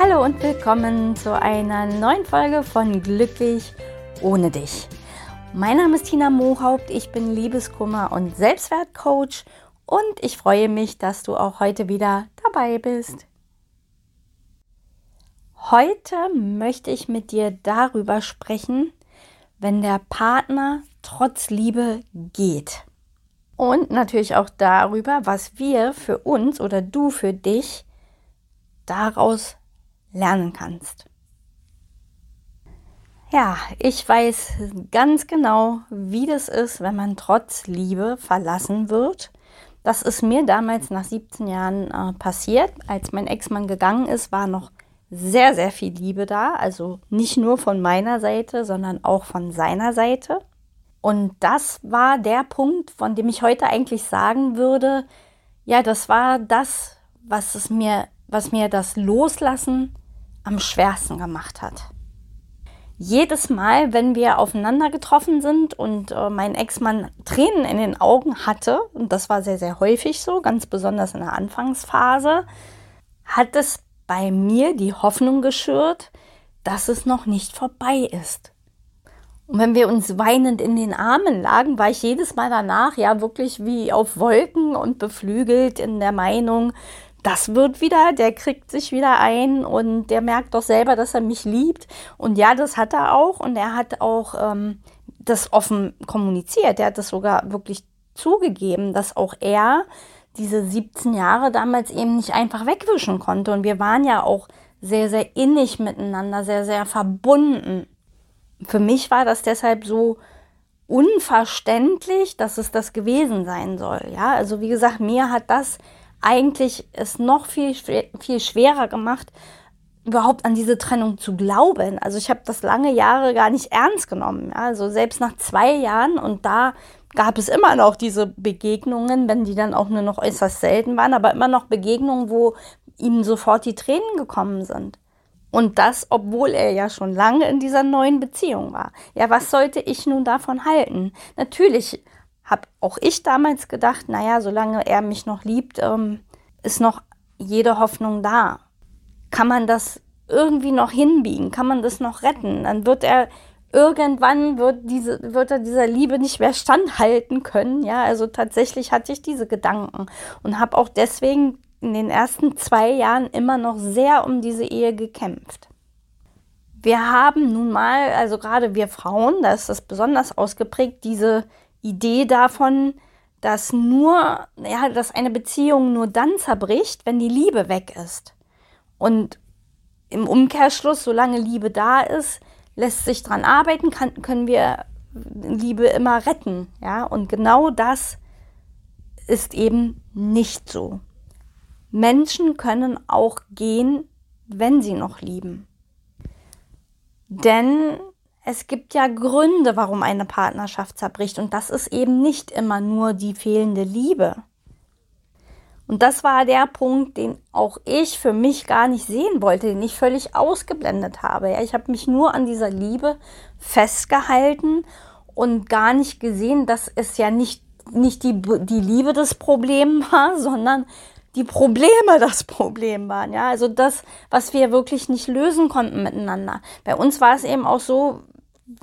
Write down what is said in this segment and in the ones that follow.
Hallo und willkommen zu einer neuen Folge von Glücklich ohne dich. Mein Name ist Tina Mohaupt, ich bin Liebeskummer und Selbstwertcoach und ich freue mich, dass du auch heute wieder dabei bist. Heute möchte ich mit dir darüber sprechen, wenn der Partner trotz Liebe geht. Und natürlich auch darüber, was wir für uns oder du für dich daraus lernen kannst. Ja, ich weiß ganz genau, wie das ist, wenn man trotz Liebe verlassen wird. Das ist mir damals nach 17 Jahren äh, passiert. Als mein Ex-Mann gegangen ist, war noch sehr, sehr viel Liebe da. Also nicht nur von meiner Seite, sondern auch von seiner Seite. Und das war der Punkt, von dem ich heute eigentlich sagen würde, ja, das war das, was es mir, was mir das Loslassen am schwersten gemacht hat. Jedes Mal, wenn wir aufeinander getroffen sind und äh, mein Ex-Mann Tränen in den Augen hatte, und das war sehr, sehr häufig so, ganz besonders in der Anfangsphase, hat es bei mir die Hoffnung geschürt, dass es noch nicht vorbei ist. Und wenn wir uns weinend in den Armen lagen, war ich jedes Mal danach ja wirklich wie auf Wolken und beflügelt in der Meinung, das wird wieder, der kriegt sich wieder ein und der merkt doch selber, dass er mich liebt. Und ja, das hat er auch und er hat auch ähm, das offen kommuniziert. Er hat das sogar wirklich zugegeben, dass auch er diese 17 Jahre damals eben nicht einfach wegwischen konnte. Und wir waren ja auch sehr, sehr innig miteinander, sehr, sehr verbunden. Für mich war das deshalb so unverständlich, dass es das gewesen sein soll. Ja, also wie gesagt, mir hat das eigentlich es noch viel, viel schwerer gemacht, überhaupt an diese Trennung zu glauben. Also ich habe das lange Jahre gar nicht ernst genommen. Ja? Also selbst nach zwei Jahren und da gab es immer noch diese Begegnungen, wenn die dann auch nur noch äußerst selten waren, aber immer noch Begegnungen, wo ihm sofort die Tränen gekommen sind. Und das, obwohl er ja schon lange in dieser neuen Beziehung war. Ja, was sollte ich nun davon halten? Natürlich habe auch ich damals gedacht, naja, solange er mich noch liebt, ähm, ist noch jede Hoffnung da. Kann man das irgendwie noch hinbiegen? Kann man das noch retten? Dann wird er irgendwann wird diese wird er dieser Liebe nicht mehr standhalten können. Ja, also tatsächlich hatte ich diese Gedanken und habe auch deswegen in den ersten zwei Jahren immer noch sehr um diese Ehe gekämpft. Wir haben nun mal, also gerade wir Frauen, da ist das besonders ausgeprägt, diese Idee davon, dass nur, ja, dass eine Beziehung nur dann zerbricht, wenn die Liebe weg ist. Und im Umkehrschluss, solange Liebe da ist, lässt sich dran arbeiten, kann, können wir Liebe immer retten. Ja, und genau das ist eben nicht so. Menschen können auch gehen, wenn sie noch lieben. Denn es gibt ja Gründe, warum eine Partnerschaft zerbricht. Und das ist eben nicht immer nur die fehlende Liebe. Und das war der Punkt, den auch ich für mich gar nicht sehen wollte, den ich völlig ausgeblendet habe. Ja, ich habe mich nur an dieser Liebe festgehalten und gar nicht gesehen, dass es ja nicht, nicht die, die Liebe das Problem war, sondern die Probleme das Problem waren. Ja, also das, was wir wirklich nicht lösen konnten miteinander. Bei uns war es eben auch so,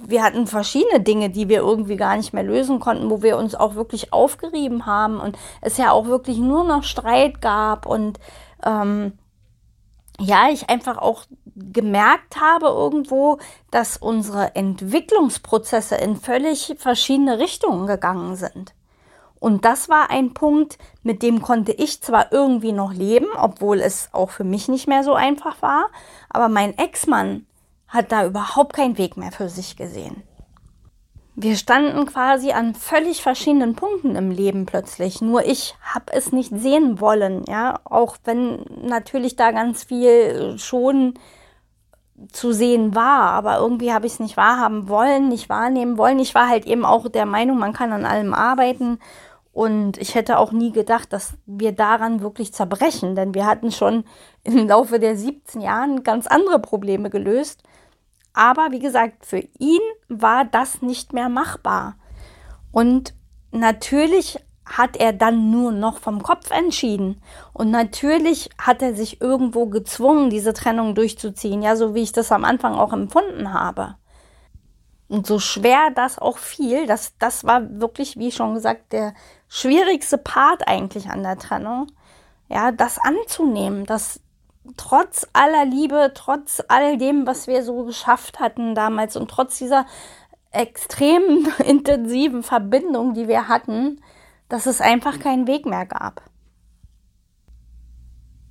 wir hatten verschiedene Dinge, die wir irgendwie gar nicht mehr lösen konnten, wo wir uns auch wirklich aufgerieben haben und es ja auch wirklich nur noch Streit gab und ähm, ja, ich einfach auch gemerkt habe irgendwo, dass unsere Entwicklungsprozesse in völlig verschiedene Richtungen gegangen sind. Und das war ein Punkt, mit dem konnte ich zwar irgendwie noch leben, obwohl es auch für mich nicht mehr so einfach war, aber mein Ex-Mann, hat da überhaupt keinen Weg mehr für sich gesehen. Wir standen quasi an völlig verschiedenen Punkten im Leben plötzlich. Nur ich habe es nicht sehen wollen, ja, auch wenn natürlich da ganz viel schon zu sehen war, aber irgendwie habe ich es nicht wahrhaben wollen, nicht wahrnehmen wollen. Ich war halt eben auch der Meinung, man kann an allem arbeiten und ich hätte auch nie gedacht, dass wir daran wirklich zerbrechen, denn wir hatten schon im Laufe der 17 Jahren ganz andere Probleme gelöst. Aber wie gesagt, für ihn war das nicht mehr machbar. Und natürlich hat er dann nur noch vom Kopf entschieden. Und natürlich hat er sich irgendwo gezwungen, diese Trennung durchzuziehen, ja, so wie ich das am Anfang auch empfunden habe. Und so schwer das auch fiel, das, das war wirklich, wie schon gesagt, der schwierigste Part eigentlich an der Trennung. Ja, das anzunehmen, dass trotz aller Liebe, trotz all dem, was wir so geschafft hatten damals und trotz dieser extrem intensiven Verbindung, die wir hatten, dass es einfach keinen Weg mehr gab.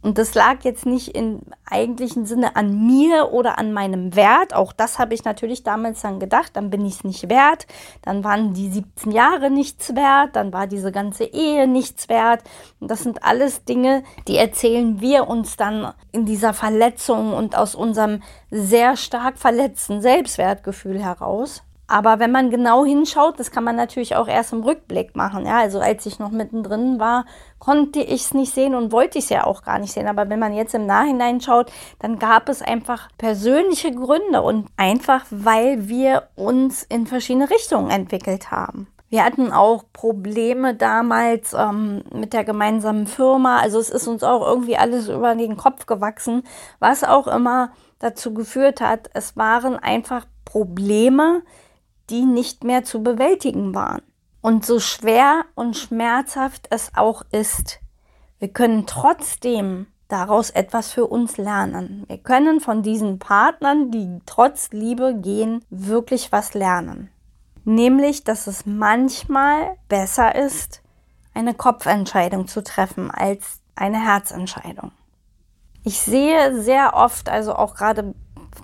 Und das lag jetzt nicht im eigentlichen Sinne an mir oder an meinem Wert. Auch das habe ich natürlich damals dann gedacht. Dann bin ich es nicht wert. Dann waren die 17 Jahre nichts wert. Dann war diese ganze Ehe nichts wert. Und das sind alles Dinge, die erzählen wir uns dann in dieser Verletzung und aus unserem sehr stark verletzten Selbstwertgefühl heraus. Aber wenn man genau hinschaut, das kann man natürlich auch erst im Rückblick machen. Ja, also als ich noch mittendrin war, konnte ich es nicht sehen und wollte ich es ja auch gar nicht sehen. Aber wenn man jetzt im Nachhinein schaut, dann gab es einfach persönliche Gründe und einfach, weil wir uns in verschiedene Richtungen entwickelt haben. Wir hatten auch Probleme damals ähm, mit der gemeinsamen Firma. Also es ist uns auch irgendwie alles über den Kopf gewachsen, was auch immer dazu geführt hat. Es waren einfach Probleme, die nicht mehr zu bewältigen waren. Und so schwer und schmerzhaft es auch ist, wir können trotzdem daraus etwas für uns lernen. Wir können von diesen Partnern, die trotz Liebe gehen, wirklich was lernen. Nämlich, dass es manchmal besser ist, eine Kopfentscheidung zu treffen als eine Herzentscheidung. Ich sehe sehr oft, also auch gerade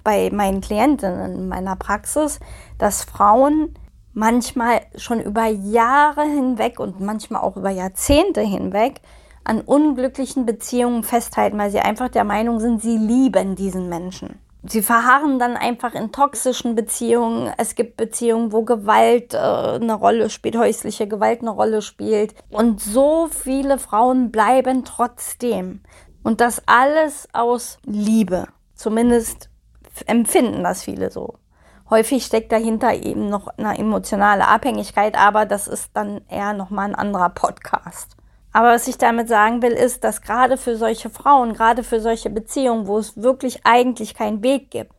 bei meinen Klientinnen in meiner Praxis, dass Frauen manchmal schon über Jahre hinweg und manchmal auch über Jahrzehnte hinweg an unglücklichen Beziehungen festhalten, weil sie einfach der Meinung sind, sie lieben diesen Menschen. Sie verharren dann einfach in toxischen Beziehungen. Es gibt Beziehungen, wo Gewalt äh, eine Rolle spielt, häusliche Gewalt eine Rolle spielt. Und so viele Frauen bleiben trotzdem. Und das alles aus Liebe. Zumindest empfinden das viele so. Häufig steckt dahinter eben noch eine emotionale Abhängigkeit, aber das ist dann eher nochmal ein anderer Podcast. Aber was ich damit sagen will, ist, dass gerade für solche Frauen, gerade für solche Beziehungen, wo es wirklich eigentlich keinen Weg gibt,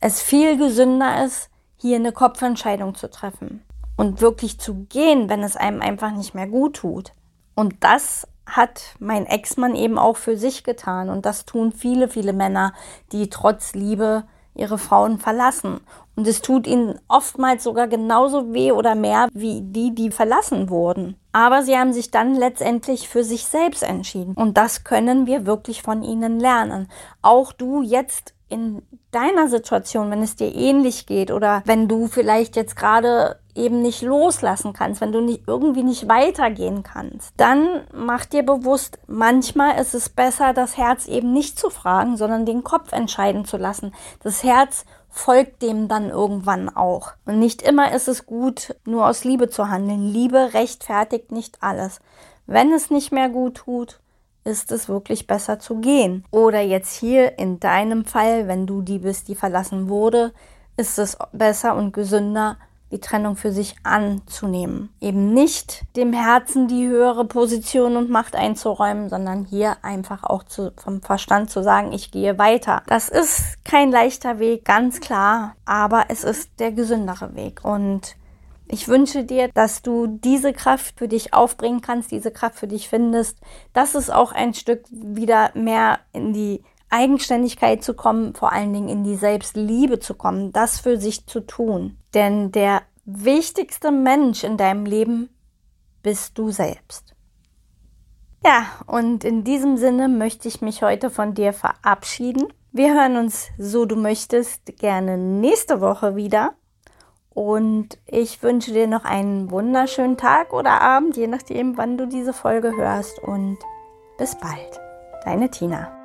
es viel gesünder ist, hier eine Kopfentscheidung zu treffen und wirklich zu gehen, wenn es einem einfach nicht mehr gut tut. Und das hat mein Ex-Mann eben auch für sich getan. Und das tun viele, viele Männer, die trotz Liebe ihre Frauen verlassen. Und es tut ihnen oftmals sogar genauso weh oder mehr wie die, die verlassen wurden. Aber sie haben sich dann letztendlich für sich selbst entschieden. Und das können wir wirklich von ihnen lernen. Auch du jetzt in deiner Situation, wenn es dir ähnlich geht oder wenn du vielleicht jetzt gerade eben nicht loslassen kannst, wenn du nicht, irgendwie nicht weitergehen kannst, dann mach dir bewusst, manchmal ist es besser, das Herz eben nicht zu fragen, sondern den Kopf entscheiden zu lassen. Das Herz folgt dem dann irgendwann auch. Und nicht immer ist es gut, nur aus Liebe zu handeln. Liebe rechtfertigt nicht alles. Wenn es nicht mehr gut tut, ist es wirklich besser zu gehen. Oder jetzt hier in deinem Fall, wenn du die bist, die verlassen wurde, ist es besser und gesünder, die Trennung für sich anzunehmen. Eben nicht dem Herzen die höhere Position und Macht einzuräumen, sondern hier einfach auch zu, vom Verstand zu sagen, ich gehe weiter. Das ist kein leichter Weg, ganz klar, aber es ist der gesündere Weg. Und ich wünsche dir, dass du diese Kraft für dich aufbringen kannst, diese Kraft für dich findest, dass es auch ein Stück wieder mehr in die Eigenständigkeit zu kommen, vor allen Dingen in die Selbstliebe zu kommen, das für sich zu tun. Denn der wichtigste Mensch in deinem Leben bist du selbst. Ja, und in diesem Sinne möchte ich mich heute von dir verabschieden. Wir hören uns, so du möchtest, gerne nächste Woche wieder. Und ich wünsche dir noch einen wunderschönen Tag oder Abend, je nachdem, wann du diese Folge hörst. Und bis bald. Deine Tina.